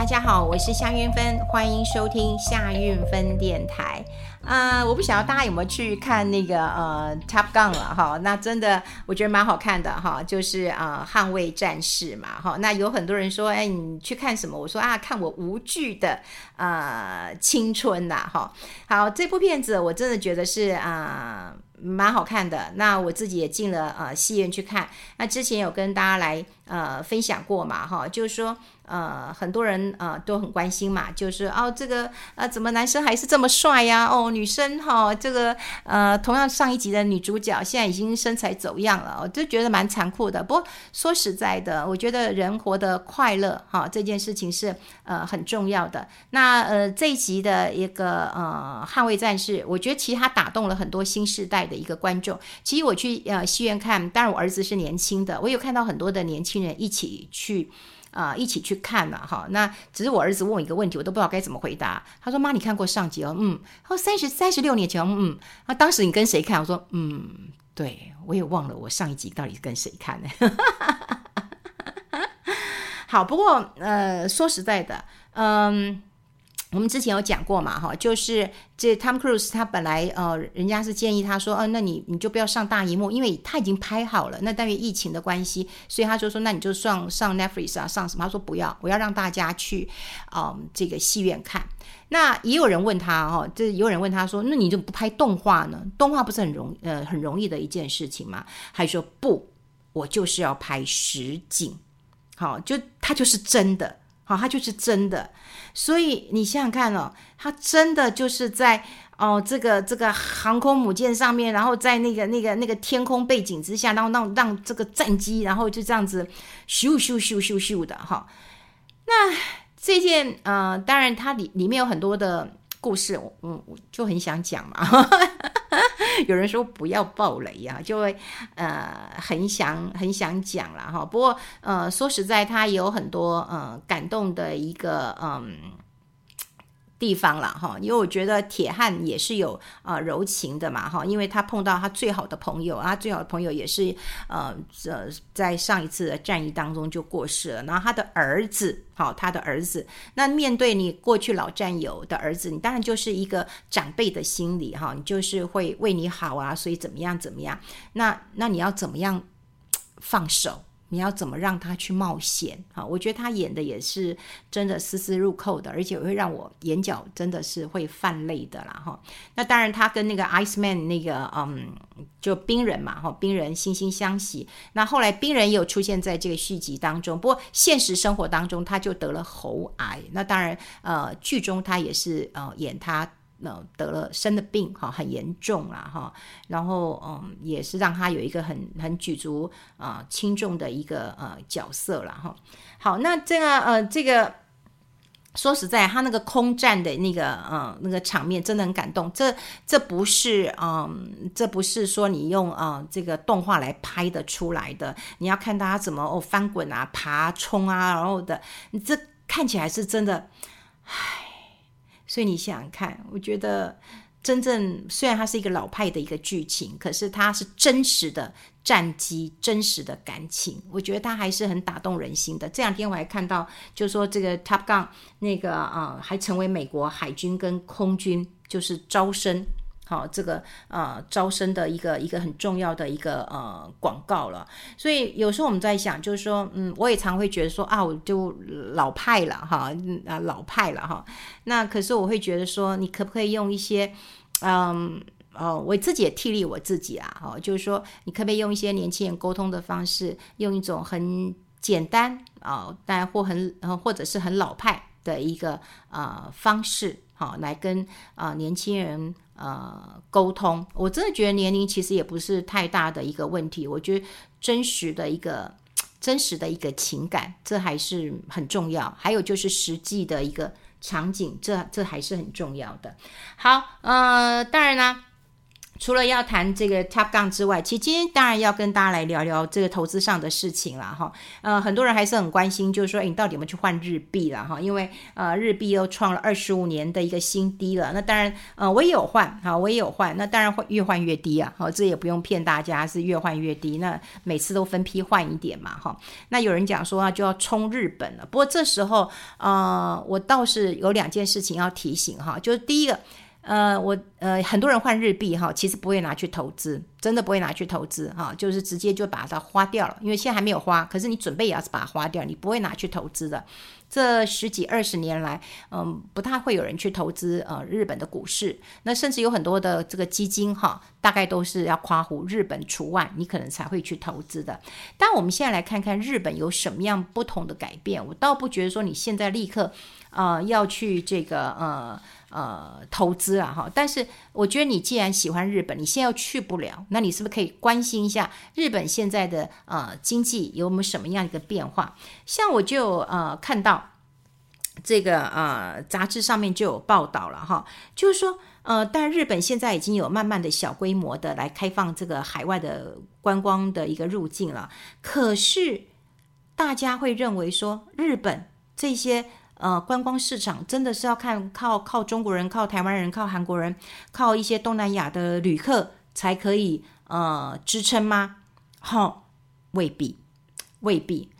大家好，我是夏韵芬，欢迎收听夏运芬电台。啊、呃，我不晓得大家有没有去看那个呃《Top Gun》了哈？那真的我觉得蛮好看的哈，就是啊、呃，捍卫战士嘛哈。那有很多人说，哎，你去看什么？我说啊，看我无惧的呃青春呐哈。好，这部片子我真的觉得是啊。蛮好看的，那我自己也进了呃戏院去看。那之前有跟大家来呃分享过嘛，哈，就是说呃很多人呃都很关心嘛，就是哦这个呃怎么男生还是这么帅呀？哦女生哈、哦、这个呃同样上一集的女主角现在已经身材走样了，我就觉得蛮残酷的。不过说实在的，我觉得人活得快乐哈这件事情是呃很重要的。那呃这一集的一个呃捍卫战士，我觉得其实他打动了很多新世代的一个观众，其实我去呃戏院看，当然我儿子是年轻的，我有看到很多的年轻人一起去啊、一起去看了哈。那只是我儿子问我一个问题，我都不知道该怎么回答。他说：“妈，你看过上集哦？”嗯。他说：“三十三十六年前。”嗯。那当时你跟谁看？我说：“嗯，对，我也忘了我上一集到底跟谁看呢？” 好，不过呃，说实在的，嗯。我们之前有讲过嘛，哈，就是这 Tom Cruise 他本来呃，人家是建议他说，呃，那你你就不要上大荧幕，因为他已经拍好了。那但因为疫情的关系，所以他就说，那你就上上 Netflix 啊，上什么？他说不要，我要让大家去啊、这个戏院看。那也有人问他哈，这有人问他说，那你就不拍动画呢？动画不是很容呃很容易的一件事情吗？还说不，我就是要拍实景，好，就他就是真的。好，它就是真的，所以你想想看哦，它真的就是在哦这个这个航空母舰上面，然后在那个那个那个天空背景之下，然后让让这个战机，然后就这样子咻咻咻咻咻的哈。那这件呃，当然它里里面有很多的故事，我我就很想讲嘛。有人说不要暴雷呀、啊，就会呃很想很想讲了哈。不过呃说实在，他有很多呃感动的一个嗯。地方了哈，因为我觉得铁汉也是有呃柔情的嘛哈，因为他碰到他最好的朋友啊，最好的朋友也是呃呃在上一次的战役当中就过世了，然后他的儿子好，他的儿子，那面对你过去老战友的儿子，你当然就是一个长辈的心理哈，你就是会为你好啊，所以怎么样怎么样，那那你要怎么样放手？你要怎么让他去冒险啊？我觉得他演的也是真的丝丝入扣的，而且会让我眼角真的是会泛泪的啦哈。那当然，他跟那个 Ice Man 那个嗯，就冰人嘛哈，冰人惺惺相惜。那后来冰人也有出现在这个续集当中，不过现实生活当中他就得了喉癌。那当然呃，剧中他也是呃演他。那得了生的病哈，很严重了哈，然后嗯，也是让他有一个很很举足啊轻重的一个呃角色了哈。好，那这个呃这个说实在，他那个空战的那个呃那个场面真的很感动。这这不是嗯，这不是说你用啊、这个动画来拍的出来的。你要看他怎么哦翻滚啊、爬冲啊，然后的，你这看起来是真的，唉。所以你想想看，我觉得真正虽然它是一个老派的一个剧情，可是它是真实的战机、真实的感情，我觉得它还是很打动人心的。这两天我还看到，就说这个 Top Gun 那个啊、还成为美国海军跟空军就是招生。好，这个呃招生的一个一个很重要的一个呃广告了，所以有时候我们在想，就是说，嗯，我也常会觉得说啊，我就老派了哈，啊老派了哈，那可是我会觉得说，你可不可以用一些，嗯哦，我自己也替力我自己啊，哦，就是说，你可不可以用一些年轻人沟通的方式，用一种很简单啊，但或很或者是很老派的一个呃方式，好，来跟啊年轻人。呃，沟通，我真的觉得年龄其实也不是太大的一个问题。我觉得真实的一个 真实的一个情感，这还是很重要。还有就是实际的一个场景，这这还是很重要的。好，呃，当然啦，除了要谈这个 Top Gun 之外，其实今天当然要跟大家来聊聊这个投资上的事情了哈。呃，很多人还是很关心，就是说，诶，你到底有没有去换日币了哈？因为呃，日币又创了二十五年的一个新低了。那当然，呃，我也有换哈，我也有换。那当然会越换越低啊，好，这也不用骗大家，是越换越低。那每次都分批换一点嘛哈。那有人讲说啊，就要冲日本了。不过这时候，呃，我倒是有两件事情要提醒哈，就是第一个。呃，我呃，很多人换日币哈，其实不会拿去投资，真的不会拿去投资哈，就是直接就把它花掉了，因为现在还没有花，可是你准备也要是把它花掉，你不会拿去投资的。这十几二十年来，嗯，不太会有人去投资呃日本的股市，那甚至有很多的这个基金哈，大概都是要夸胡日本除外，你可能才会去投资的。但我们现在来看看日本有什么样不同的改变，我倒不觉得说你现在立刻呃要去这个呃。呃，投资啊，哈！但是我觉得你既然喜欢日本，你现在又去不了，那你是不是可以关心一下日本现在的呃经济有没有什么样一个变化？像我就呃看到这个呃杂志上面就有报道了哈，就是说呃，但日本现在已经有慢慢的小规模的来开放这个海外的观光的一个入境了，可是大家会认为说日本这些。呃，观光市场真的是要看靠靠中国人、靠台湾人、靠韩国人、靠一些东南亚的旅客才可以呃支撑吗？好、未必，未必。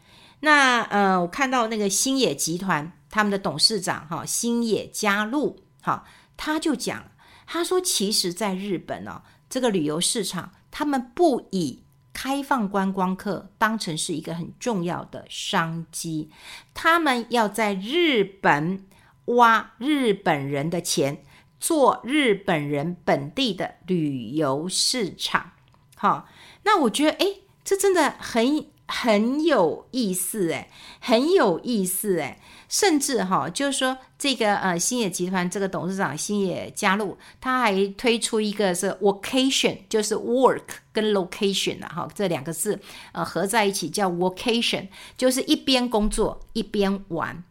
那呃，我看到那个星野集团他们的董事长哈、哦、星野嘉路哈、他就讲，他说其实在日本呢、哦，这个旅游市场他们不以。开放观光客当成是一个很重要的商机，他们要在日本挖日本人的钱，做日本人本地的旅游市场。好，那我觉得，哎，这真的很很有意思，哎，很有意思，哎。甚至哈，就是说这个呃星野集团这个董事长星野加入，他还推出一个是 vocation，就是 work 跟 location 啊哈，这两个字呃合在一起叫 vocation，就是一边工作一边玩。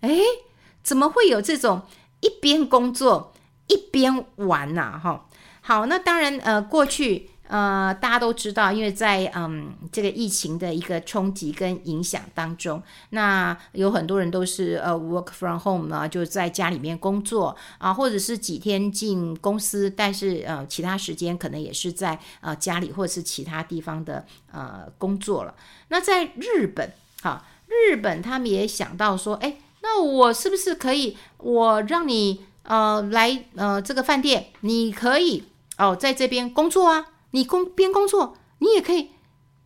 哎，怎么会有这种一边工作一边玩呐？哈，好，那当然呃过去。呃，大家都知道，因为在嗯这个疫情的一个冲击跟影响当中，那有很多人都是呃 work from home 啊，就在家里面工作啊，或者是几天进公司，但是呃其他时间可能也是在呃家里或者是其他地方的呃工作了。那在日本，哈，日本他们也想到说，哎，那我是不是可以，我让你呃来呃这个饭店，你可以哦在这边工作啊。你工边工作，你也可以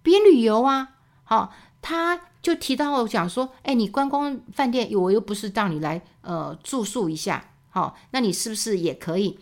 边旅游啊。好，他就提到讲说，哎，你观光饭店，我又不是让你来呃住宿一下，好，那你是不是也可以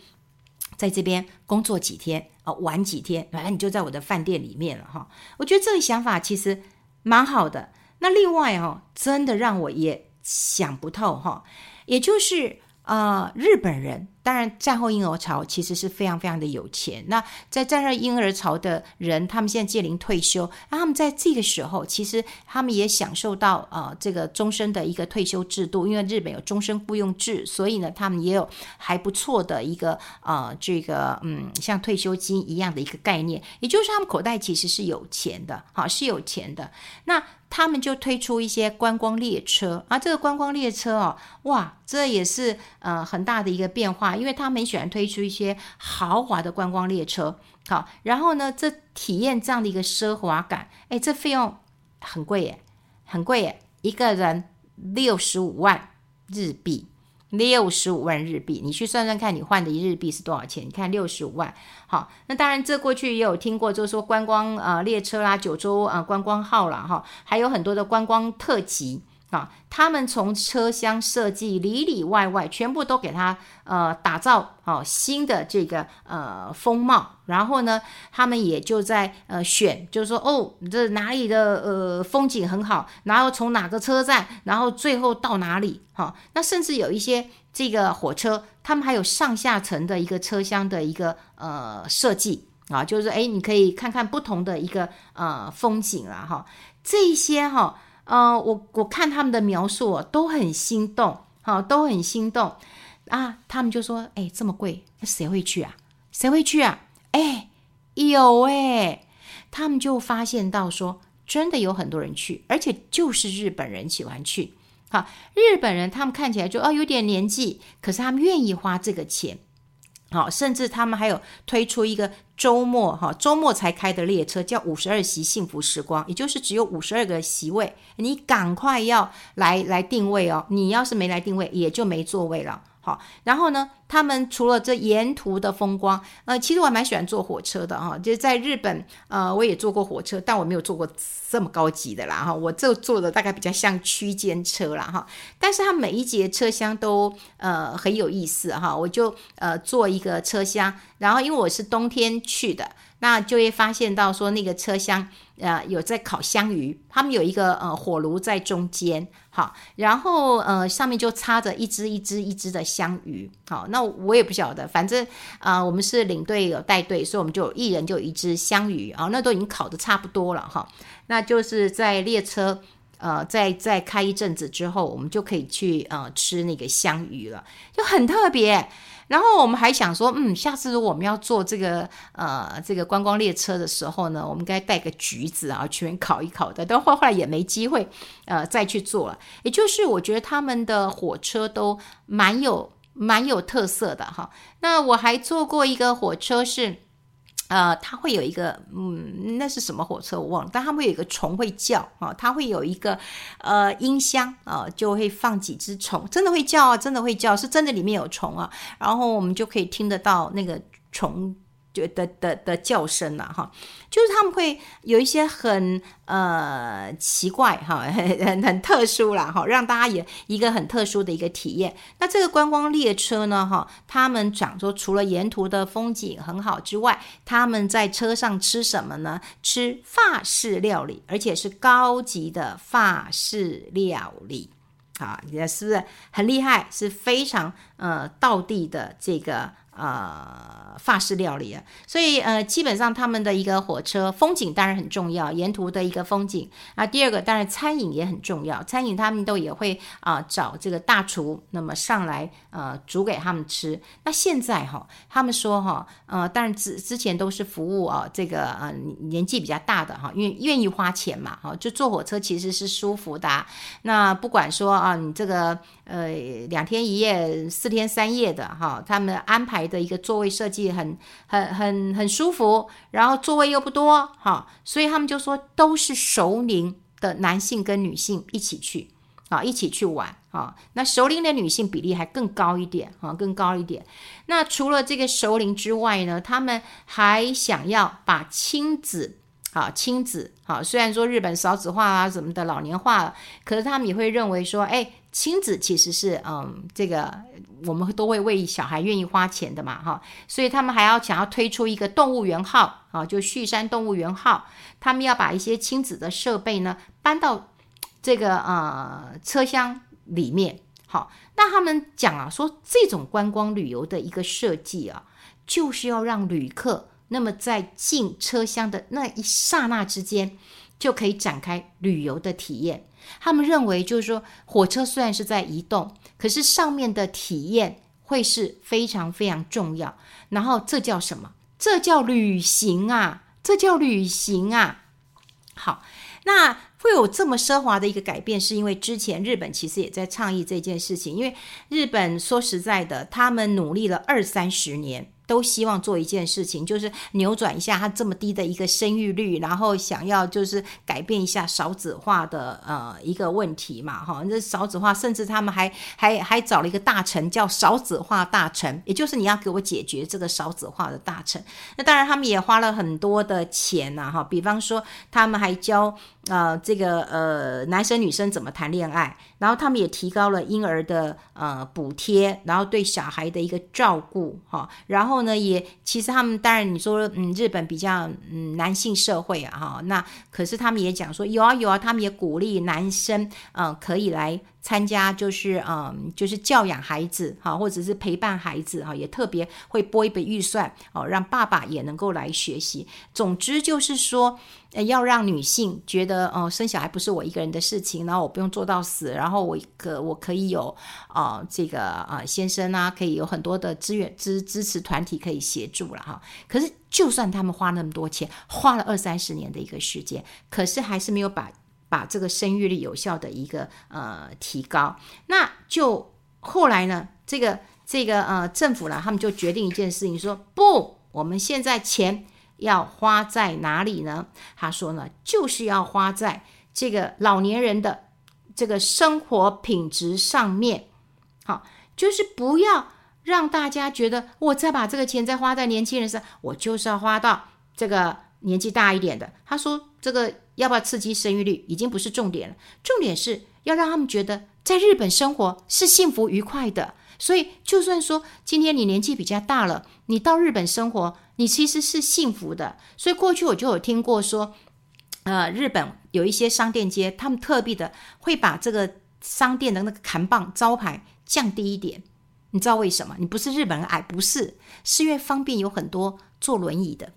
在这边工作几天啊，玩几天，反正你就在我的饭店里面了哈。我觉得这个想法其实蛮好的。那另外哦，真的让我也想不透哈，也就是。啊、日本人当然战后婴儿潮其实是非常非常的有钱。那在战后婴儿潮的人，他们现在届龄退休，那他们在这个时候，其实他们也享受到啊、这个终身的一个退休制度，因为日本有终身雇佣制，所以呢，他们也有还不错的一个啊、呃、这个嗯像退休金一样的一个概念，也就是他们口袋其实是有钱的，好是有钱的。那他们就推出一些观光列车啊，这个观光列车哦，哇，这也是呃很大的一个变化，因为他们喜欢推出一些豪华的观光列车，好，然后呢，这体验这样的一个奢华感，哎，这费用很贵耶，很贵耶，一个人六十五万日币。六十五万日币，你去算算看，你换的一日币是多少钱？你看六十五万，好，那当然这过去也有听过，就是说观光啊列车啦，九州啊、观光号啦，哈，还有很多的观光特辑。啊，他们从车厢设计里里外外全部都给他呃打造好新的这个呃风貌，然后呢，他们也就在呃选，就是说哦，这哪里的呃风景很好，然后从哪个车站，然后最后到哪里？哈，那甚至有一些这个火车，他们还有上下层的一个车厢的一个呃设计啊，就是哎，你可以看看不同的一个呃风景啦，哈，这一些哈。呃，我我看他们的描述都很心动，好，都很心动啊。他们就说：“哎，这么贵，谁会去啊？谁会去啊？哎，有哎，他们就发现到说，真的有很多人去，而且就是日本人喜欢去。好，日本人他们看起来就哦有点年纪，可是他们愿意花这个钱。好，甚至他们还有推出一个周末哈，周末才开的列车，叫五十二席幸福时光，也就是只有五十二个席位，你赶快要来来定位哦，你要是没来定位，也就没座位了。好，然后呢，他们除了这沿途的风光，呃，其实我还蛮喜欢坐火车的哈。就是在日本，呃，我也坐过火车，但我没有坐过这么高级的啦哈。我这坐的大概比较像区间车啦哈。但是它每一节车厢都呃很有意思哈。我就呃坐一个车厢，然后因为我是冬天去的。那就会发现到说那个车厢，呃，有在烤香鱼，他们有一个呃火炉在中间，好，然后呃上面就插着一只一只一只的香鱼，好，那我也不晓得，反正啊、我们是领队有带队，所以我们就一人就一只香鱼啊，那都已经烤的差不多了哈，那就是在列车呃再再开一阵子之后，我们就可以去呃吃那个香鱼了，就很特别。然后我们还想说，嗯，下次如果我们要坐这个呃这个观光列车的时候呢，我们该带个橘子啊，去烤一烤的。但后来也没机会呃再去坐了。也就是我觉得他们的火车都蛮有蛮有特色的哈。那我还坐过一个火车是。呃，它会有一个，嗯，那是什么火车我忘了，但它会有一个虫会叫啊，它会有一个呃音箱啊，就会放几只虫，真的会叫啊，真的会叫，是真的里面有虫啊，然后我们就可以听得到那个虫。就的的的叫声了哈，就是他们会有一些很呃奇怪哈，很很特殊啦哈，让大家有一个很特殊的一个体验。那这个观光列车呢哈，他们讲说除了沿途的风景很好之外，他们在车上吃什么呢？吃法式料理，而且是高级的法式料理。好，也是不是很厉害？是非常呃道地的这个。呃，法式料理啊，所以呃，基本上他们的一个火车风景当然很重要，沿途的一个风景。那第二个当然餐饮也很重要，餐饮他们都也会啊、找这个大厨，那么上来呃煮给他们吃。那现在哈，他们说哈，呃，当然之之前都是服务啊、这个呃年纪比较大的哈，因为愿意花钱嘛哈，就坐火车其实是舒服的、那不管说啊，你这个呃两天一夜、四天三夜的哈，他们安排。的一个座位设计很很很很舒服，然后座位又不多，哈，所以他们就说都是熟龄的男性跟女性一起去啊，一起去玩啊。那熟龄的女性比例还更高一点啊，更高一点。那除了这个熟龄之外呢，他们还想要把亲子啊，亲子啊，虽然说日本少子化啊什么的老年化，可是他们也会认为说，哎。亲子其实是，嗯，这个我们都会为小孩愿意花钱的嘛，哈，所以他们还要想要推出一个动物园号，啊，就旭山动物园号，他们要把一些亲子的设备呢搬到这个呃车厢里面，好，那他们讲啊，说这种观光旅游的一个设计啊，就是要让旅客那么在进车厢的那一刹那之间，就可以展开旅游的体验。他们认为，就是说，火车虽然是在移动，可是上面的体验会是非常非常重要。然后这叫什么？这叫旅行啊！这叫旅行啊！好，那会有这么奢华的一个改变，是因为之前日本其实也在倡议这件事情。因为日本说实在的，他们努力了二三十年。都希望做一件事情，就是扭转一下他这么低的一个生育率，然后想要就是改变一下少子化的呃一个问题嘛，哈，这少子化，甚至他们还还还找了一个大臣叫少子化大臣，也就是你要给我解决这个少子化的大臣。那当然他们也花了很多的钱呐，哈，比方说他们还教呃这个呃男生女生怎么谈恋爱，然后他们也提高了婴儿的呃补贴，然后对小孩的一个照顾，哈，然后。呢，也其实他们当然你说，嗯，日本比较嗯男性社会啊，哈，那可是他们也讲说有啊有啊，他们也鼓励男生，嗯、可以来参加，就是嗯，就是教养孩子哈，或者是陪伴孩子哈，也特别会拨一笔预算哦，让爸爸也能够来学习。总之就是说，呃要让女性觉得哦，生小孩不是我一个人的事情，然后我不用做到死，然后我可我可以有啊这个啊先生啊，可以有很多的资源支支持团体可以协助了哈。可是就算他们花那么多钱，花了二三十年的一个时间，可是还是没有把。把这个生育率有效的一个呃提高，那就后来呢，这个这个呃政府呢，他们就决定一件事情，说不，我们现在钱要花在哪里呢？他说呢，就是要花在这个老年人的这个生活品质上面，好，就是不要让大家觉得我再把这个钱再花在年轻人身上，我就是要花到这个年纪大一点的。他说这个。要不要刺激生育率已经不是重点了，重点是要让他们觉得在日本生活是幸福愉快的。所以，就算说今天你年纪比较大了，你到日本生活，你其实是幸福的。所以过去我就有听过说，呃，日本有一些商店街，他们特别的会把这个商店的那个扛棒招牌降低一点。你知道为什么？你不是日本人矮，不是，是因为方便有很多坐轮椅的。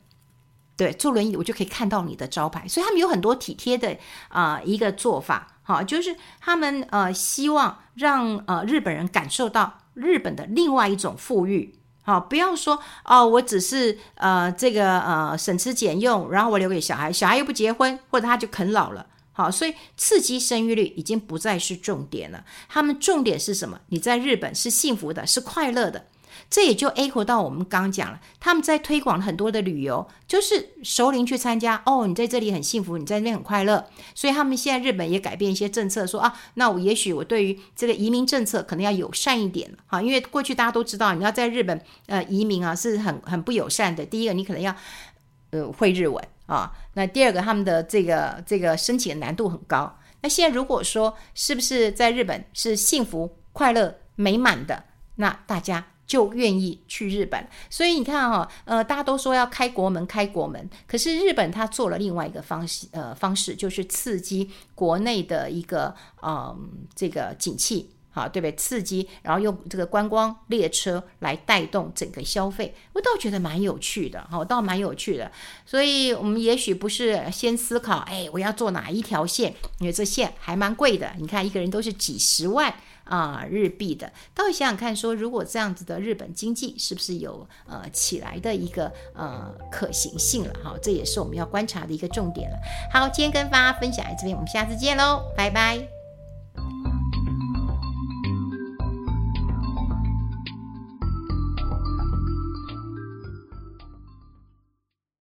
对，坐轮椅我就可以看到你的招牌，所以他们有很多体贴的啊、一个做法，好，就是他们呃希望让呃日本人感受到日本的另外一种富裕，好，不要说哦，我只是呃这个呃省吃俭用，然后我留给小孩，小孩又不结婚，或者他就啃老了，好，所以刺激生育率已经不再是重点了，他们重点是什么？你在日本是幸福的，是快乐的。这也就 echo 到我们刚讲了，他们在推广很多的旅游，就是熟龄去参加哦，你在这里很幸福，你在那边很快乐，所以他们现在日本也改变一些政策，说啊，那我也许我对于这个移民政策可能要友善一点哈，因为过去大家都知道，你要在日本呃移民啊是很很不友善的。第一个，你可能要呃会日文啊，那第二个，他们的这个这个申请的难度很高。那现在如果说是不是在日本是幸福、快乐、美满的，那大家。就愿意去日本，所以你看哈、呃，大家都说要开国门，开国门，可是日本它做了另外一个方式，呃，方式就是刺激国内的一个，嗯、这个景气，好，对不对？刺激，然后用这个观光列车来带动整个消费，我倒觉得蛮有趣的，哈，我倒蛮有趣的。所以我们也许不是先思考，哎，我要做哪一条线，因为这线还蛮贵的，你看一个人都是几十万。啊、日币的，到底想想看，说如果这样子的日本经济是不是有呃起来的一个呃可行性了哈？这也是我们要观察的一个重点了。好，今天跟大家分享在这边，我们下次见喽，拜拜。